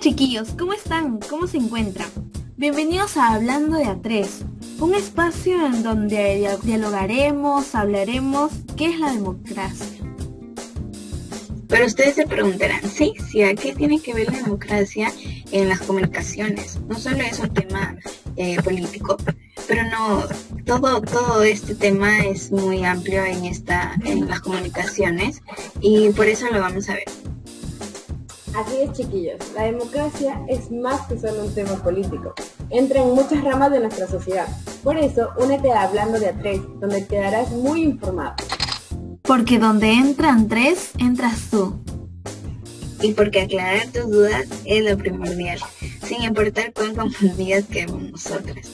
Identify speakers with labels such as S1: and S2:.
S1: chiquillos, ¿cómo están? ¿Cómo se encuentran? Bienvenidos a Hablando de A3, un espacio en donde dialogaremos, hablaremos qué es la democracia.
S2: Pero ustedes se preguntarán, sí, sí, ¿a qué tiene que ver la democracia en las comunicaciones? No solo es un tema eh, político, pero no, todo, todo este tema es muy amplio en, esta, en las comunicaciones y por eso lo vamos a ver.
S3: Así es, chiquillos, la democracia es más que solo un tema político. Entra en muchas ramas de nuestra sociedad. Por eso, únete a Hablando de A3, donde quedarás muy informado.
S1: Porque donde entran tres, entras tú.
S2: Y porque aclarar tus dudas es lo primordial, sin importar cuán confundidas quedemos nosotras.